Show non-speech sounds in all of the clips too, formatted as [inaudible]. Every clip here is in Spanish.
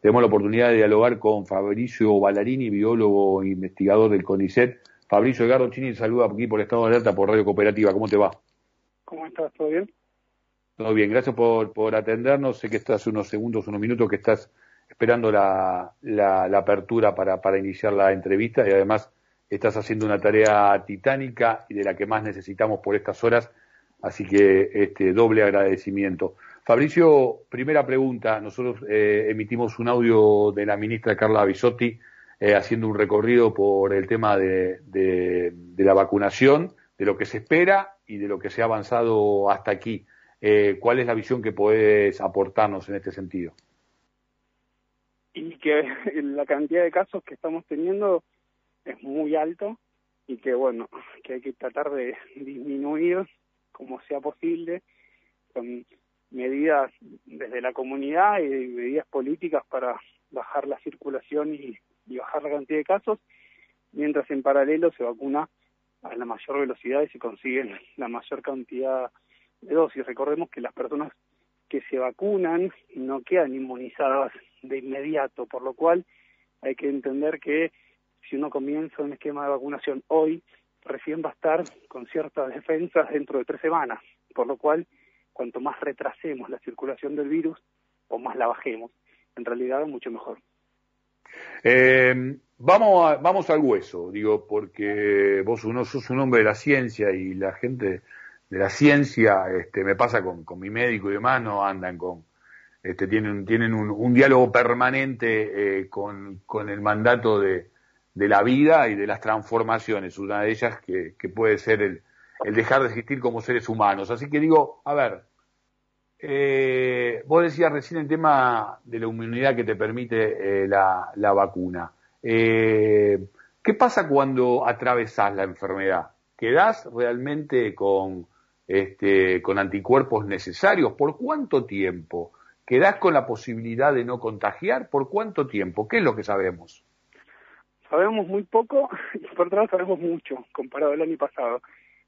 tenemos la oportunidad de dialogar con Fabricio Ballarini, biólogo e investigador del CONICET. Fabricio Edgardo Chini, saluda aquí por Estado de Alerta por Radio Cooperativa. ¿Cómo te va? ¿Cómo estás? ¿Todo bien? Todo bien, gracias por, por atendernos. Sé que estás unos segundos, unos minutos que estás esperando la, la, apertura para, para iniciar la entrevista y además estás haciendo una tarea titánica y de la que más necesitamos por estas horas, así que este doble agradecimiento. Fabricio, primera pregunta. Nosotros eh, emitimos un audio de la ministra Carla Bisotti eh, haciendo un recorrido por el tema de, la vacunación, de lo que se espera y de lo que se ha avanzado hasta aquí. Eh, ¿Cuál es la visión que puedes aportarnos en este sentido? Y que [laughs] la cantidad de casos que estamos teniendo es muy alto y que bueno, que hay que tratar de [laughs] disminuir como sea posible con medidas desde la comunidad y medidas políticas para bajar la circulación y, bajar la cantidad de casos, mientras en paralelo se vacuna a la mayor velocidad y se consiguen la mayor cantidad de dosis. Recordemos que las personas que se vacunan no quedan inmunizadas de inmediato, por lo cual hay que entender que si uno comienza un esquema de vacunación hoy, recién va a estar con ciertas defensas dentro de tres semanas, por lo cual cuanto más retrasemos la circulación del virus o más la bajemos, en realidad es mucho mejor. Eh, vamos, vamos al hueso, digo, porque vos uno sos un hombre de la ciencia y la gente de la ciencia, este, me pasa con, con mi médico y demás, no andan con, este, tienen, tienen un, un diálogo permanente eh, con, con el mandato de, de la vida y de las transformaciones, una de ellas que, que puede ser el, el dejar de existir como seres humanos. Así que digo, a ver, eh, vos decías recién el tema de la inmunidad que te permite eh, la, la, vacuna. Eh, ¿Qué pasa cuando atravesás la enfermedad? ¿Quedás realmente con, este, con anticuerpos necesarios? ¿Por cuánto tiempo? ¿Quedás con la posibilidad de no contagiar? ¿Por cuánto tiempo? ¿Qué es lo que sabemos? Sabemos muy poco [laughs] y por otro lado sabemos mucho comparado al año pasado.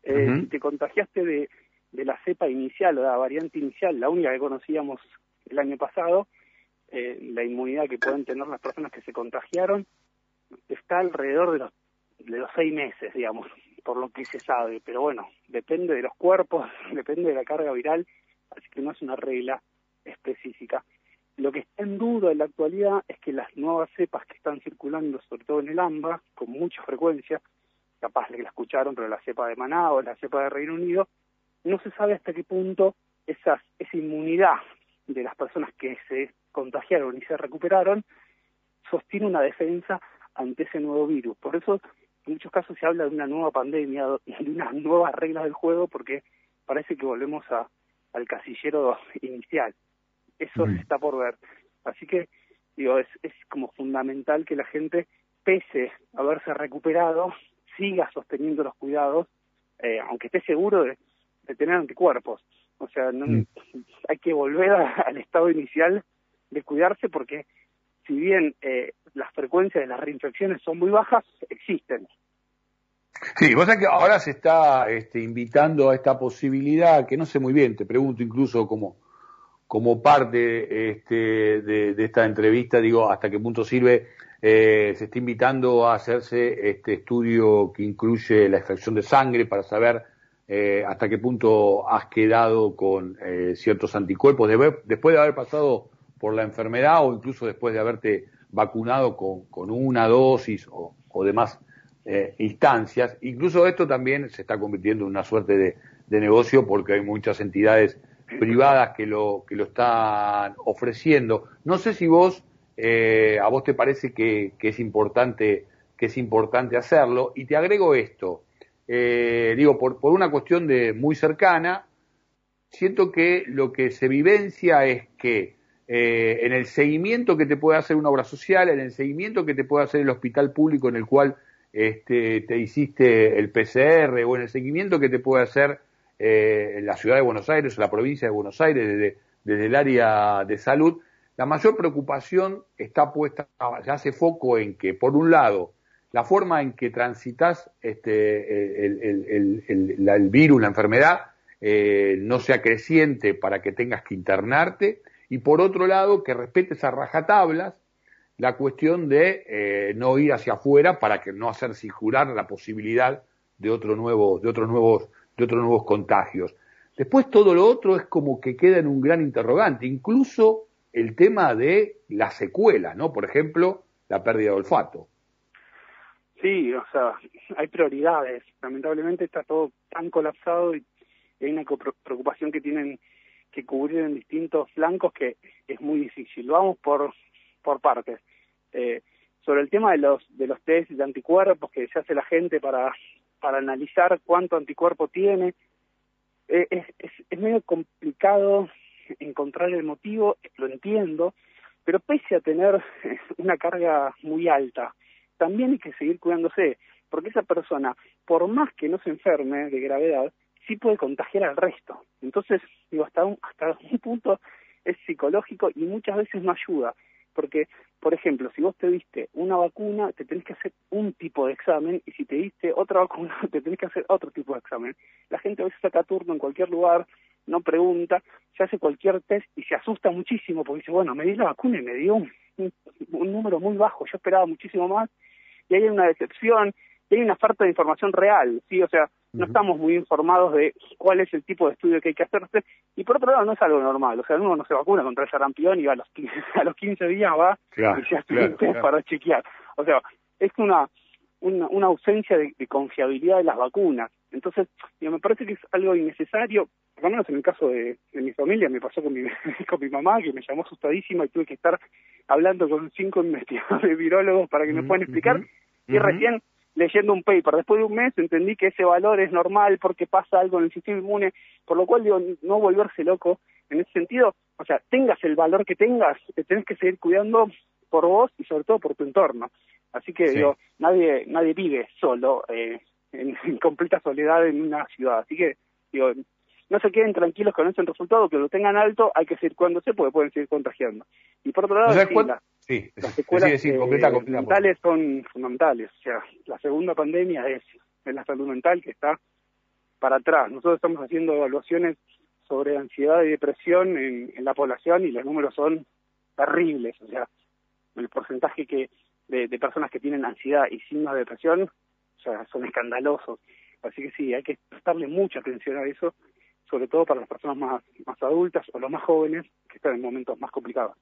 Eh, Si te contagiaste de, de la cepa inicial o de la variante inicial, la única que conocíamos el año pasado, eh, la inmunidad que pueden tener las personas que se contagiaron está alrededor de los, de los seis meses, digamos, por lo que se sabe. Pero bueno, depende de los cuerpos, [laughs] depende de la carga viral, así que no es una regla específica. Lo que está en duda en la actualidad es que las nuevas cepas que están circulando, sobre todo en el AMBA, con mucha frecuencia, capaz que la escucharon, pero la cepa de Maná o la cepa de Reino Unido, no se sabe hasta qué punto esas, esa inmunidad de las personas que se contagiaron y se recuperaron sostiene una defensa ante ese nuevo virus. Por eso, en muchos casos se habla de una nueva pandemia, de unas nuevas reglas del juego, porque parece que volvemos a, al casillero inicial. Eso está por ver. Así que, digo, es, es como fundamental que la gente, pese a haberse recuperado, siga sosteniendo los cuidados, eh, aunque esté seguro de, tener anticuerpos. O sea, no, mm. [laughs] hay que volver al estado inicial de cuidarse porque si bien eh, las frecuencias de las reinfecciones son muy bajas, existen. Sí, vos sabés que ahora se está este, invitando a esta posibilidad, que no sé muy bien, te pregunto incluso como, como parte este, de, de, esta entrevista, digo, hasta qué punto sirve eh, se está invitando a hacerse este estudio que incluye la extracción de sangre para saber eh, hasta qué punto has quedado con eh, ciertos anticuerpos después de haber pasado por la enfermedad o incluso después de haberte vacunado con, una dosis o, o demás eh, instancias. Incluso esto también se está convirtiendo en una suerte de, de negocio porque hay muchas entidades privadas que lo, que lo están ofreciendo. No sé si vos eh, a vos te parece que, es importante que es importante hacerlo y te agrego esto eh, digo por, por una cuestión de muy cercana siento que lo que se vivencia es que eh, en el seguimiento que te puede hacer una obra social en el seguimiento que te puede hacer el hospital público en el cual este, te hiciste el PCR o en el seguimiento que te puede hacer en la ciudad de Buenos Aires o la provincia de Buenos Aires desde, desde el área de salud la mayor preocupación está puesta, ya hace foco en que, por un lado, la forma en que transitas este, el, virus, la enfermedad, eh, no sea creciente para que tengas que internarte, y por otro lado, que respetes a rajatablas la cuestión de eh, no ir hacia afuera para que no hacer jurar la posibilidad de otro nuevo, de otros nuevos, de otros nuevos contagios. Después todo lo otro es como que queda en un gran interrogante, incluso el tema de la secuela, ¿no? Por ejemplo, la pérdida de olfato. Sí, o sea, hay prioridades. Lamentablemente está todo tan colapsado y hay una preocupación que tienen que cubrir en distintos flancos que es muy difícil. Vamos por, por partes. Eh, sobre el tema de los de los test de anticuerpos que se hace la gente para para analizar cuánto anticuerpo tiene eh, es, es, es medio complicado encontrar el motivo lo entiendo pero pese a tener [laughs] una carga muy alta también hay que seguir cuidándose porque esa persona por más que no se enferme de gravedad sí puede contagiar al resto entonces digo hasta un hasta un punto es psicológico y muchas veces no ayuda porque, por ejemplo, si vos te diste una vacuna, te tenés que hacer un tipo de examen, y si te diste otra vacuna, [laughs] te tenés que hacer otro tipo de examen. La gente a veces saca turno en cualquier lugar, no pregunta, se hace cualquier test y se asusta muchísimo porque dice, bueno, me di la vacuna y me dio un, número muy bajo, yo esperaba muchísimo más, y hay una decepción, y hay una falta de información real, ¿sí? O sea, no estamos muy informados de cuál es el tipo de estudio que hay que hacerse y por otro lado no es algo normal, o sea, uno no se vacuna contra el sarampión y a los 15, [laughs] a los 15 días va y se hace para chequear, o sea, es una una, una ausencia de, confiabilidad de las vacunas. Entonces, me parece que es algo innecesario, por lo menos en el caso de, mi familia, me pasó con mi, [laughs] con mi mamá, que me llamó asustadísima y tuve que estar hablando con cinco [laughs] investigadores virólogos para que me puedan explicar. Y recién leyendo un paper. Después de un mes entendí que ese valor es normal porque pasa algo en el sistema inmune, por lo cual digo, no volverse loco en ese sentido. O sea, tengas el valor que tengas, te tenés que seguir cuidando por vos y sobre todo por tu entorno. Así que digo, nadie nadie vive solo, eh, [laughs] en, completa soledad en una ciudad. Así que digo, no se queden tranquilos con ese resultado, que lo tengan alto, hay que seguir cuidándose porque pueden seguir contagiando. Y por otro lado, Sí, las secuelas fundamentales son fundamentales. O sea, la segunda pandemia es, en la salud mental que está para atrás. Nosotros estamos haciendo evaluaciones sobre ansiedad y depresión en, la población y los números son terribles. O sea, el porcentaje que de, personas que tienen ansiedad y signos de depresión, o sea, son escandalosos. Así que sí, hay que prestarle mucha atención a eso, sobre todo para las personas más, más adultas o los más jóvenes que están en momentos más complicados.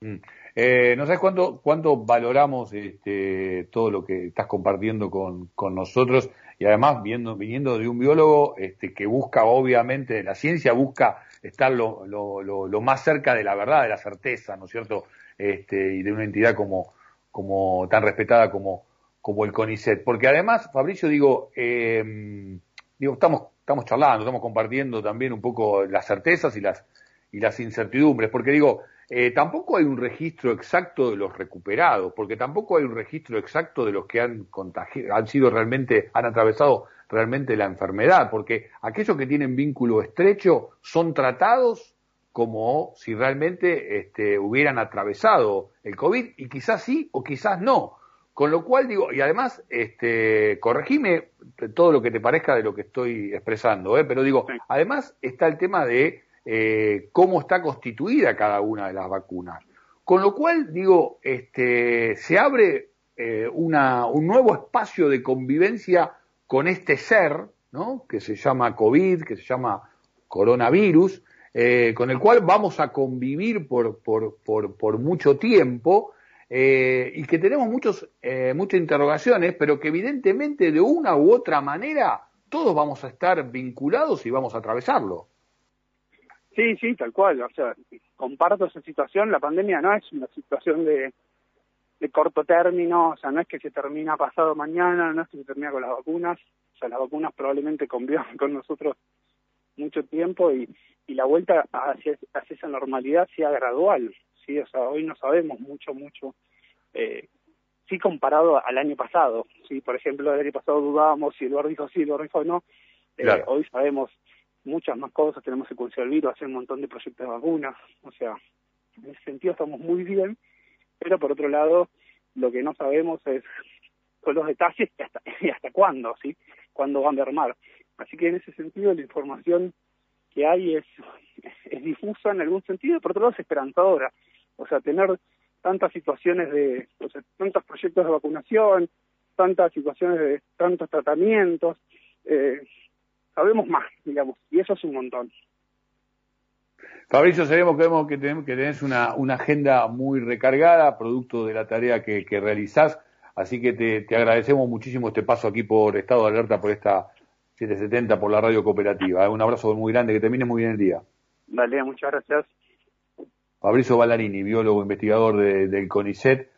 Mm. Eh, no sabes cuánto, cuánto valoramos este, todo lo que estás compartiendo con, con nosotros y además viendo, viniendo de un biólogo este, que busca, obviamente, la ciencia busca estar lo, lo, lo, más cerca de la verdad, de la certeza, ¿no es cierto? Este, y de una entidad como, como tan respetada como, como el CONICET. Porque además, Fabricio, digo, eh, digo, estamos, estamos charlando, estamos compartiendo también un poco las certezas y las, y las incertidumbres, porque digo, eh, tampoco hay un registro exacto de los recuperados, porque tampoco hay un registro exacto de los que han contagiado, han sido realmente, han atravesado realmente la enfermedad, porque aquellos que tienen vínculo estrecho son tratados como si realmente este, hubieran atravesado el COVID, y quizás sí o quizás no. Con lo cual digo, y además, este, corregime todo lo que te parezca de lo que estoy expresando, ¿eh? pero digo, además está el tema de eh, cómo está constituida cada una de las vacunas. Con lo cual, digo, este, se abre eh, una, un nuevo espacio de convivencia con este ser, ¿no? que se llama COVID, que se llama coronavirus, eh, con el cual vamos a convivir por, por, por, mucho tiempo eh, y que tenemos muchos, eh, muchas interrogaciones, pero que evidentemente de una u otra manera todos vamos a estar vinculados y vamos a atravesarlo. Sí, sí, tal cual. O sea, comparto esa situación. La pandemia no es una situación de, de corto término, o sea, no es que se termina pasado mañana, no es que se termina con las vacunas. O sea, las vacunas probablemente convivan [laughs] con nosotros mucho tiempo y, y la vuelta hacia, hacia esa normalidad sea gradual. Sí, o sea, hoy no sabemos mucho, mucho. Eh, sí comparado al año pasado. Sí, por ejemplo, el año pasado dudábamos si el dijo sí, el dijo no. Eh, Hoy sabemos muchas más cosas, tenemos secuencia del virus, hacer un montón de proyectos de vacunas, o sea, en ese sentido estamos muy bien, pero por otro lado, lo que no sabemos es con los detalles y [laughs] hasta, y hasta cuándo, ¿sí? Cuándo van a armar. Así que en ese sentido la información que hay es, [laughs] difusa en algún sentido, por otro lado es esperanzadora. O sea, tener tantas situaciones de, tantos proyectos de vacunación, tantas situaciones de tantos tratamientos, eh, sabemos más, digamos, y eso es un montón. Fabricio, sabemos que, que, que tenés una, una, agenda muy recargada, producto de la tarea que, que realizás, así que te, agradecemos muchísimo este paso aquí por Estado de Alerta, por esta 770, por la radio cooperativa. Un abrazo muy grande, que termine muy bien el día. Dale, muchas gracias. Fabricio Ballarini, biólogo investigador del CONICET.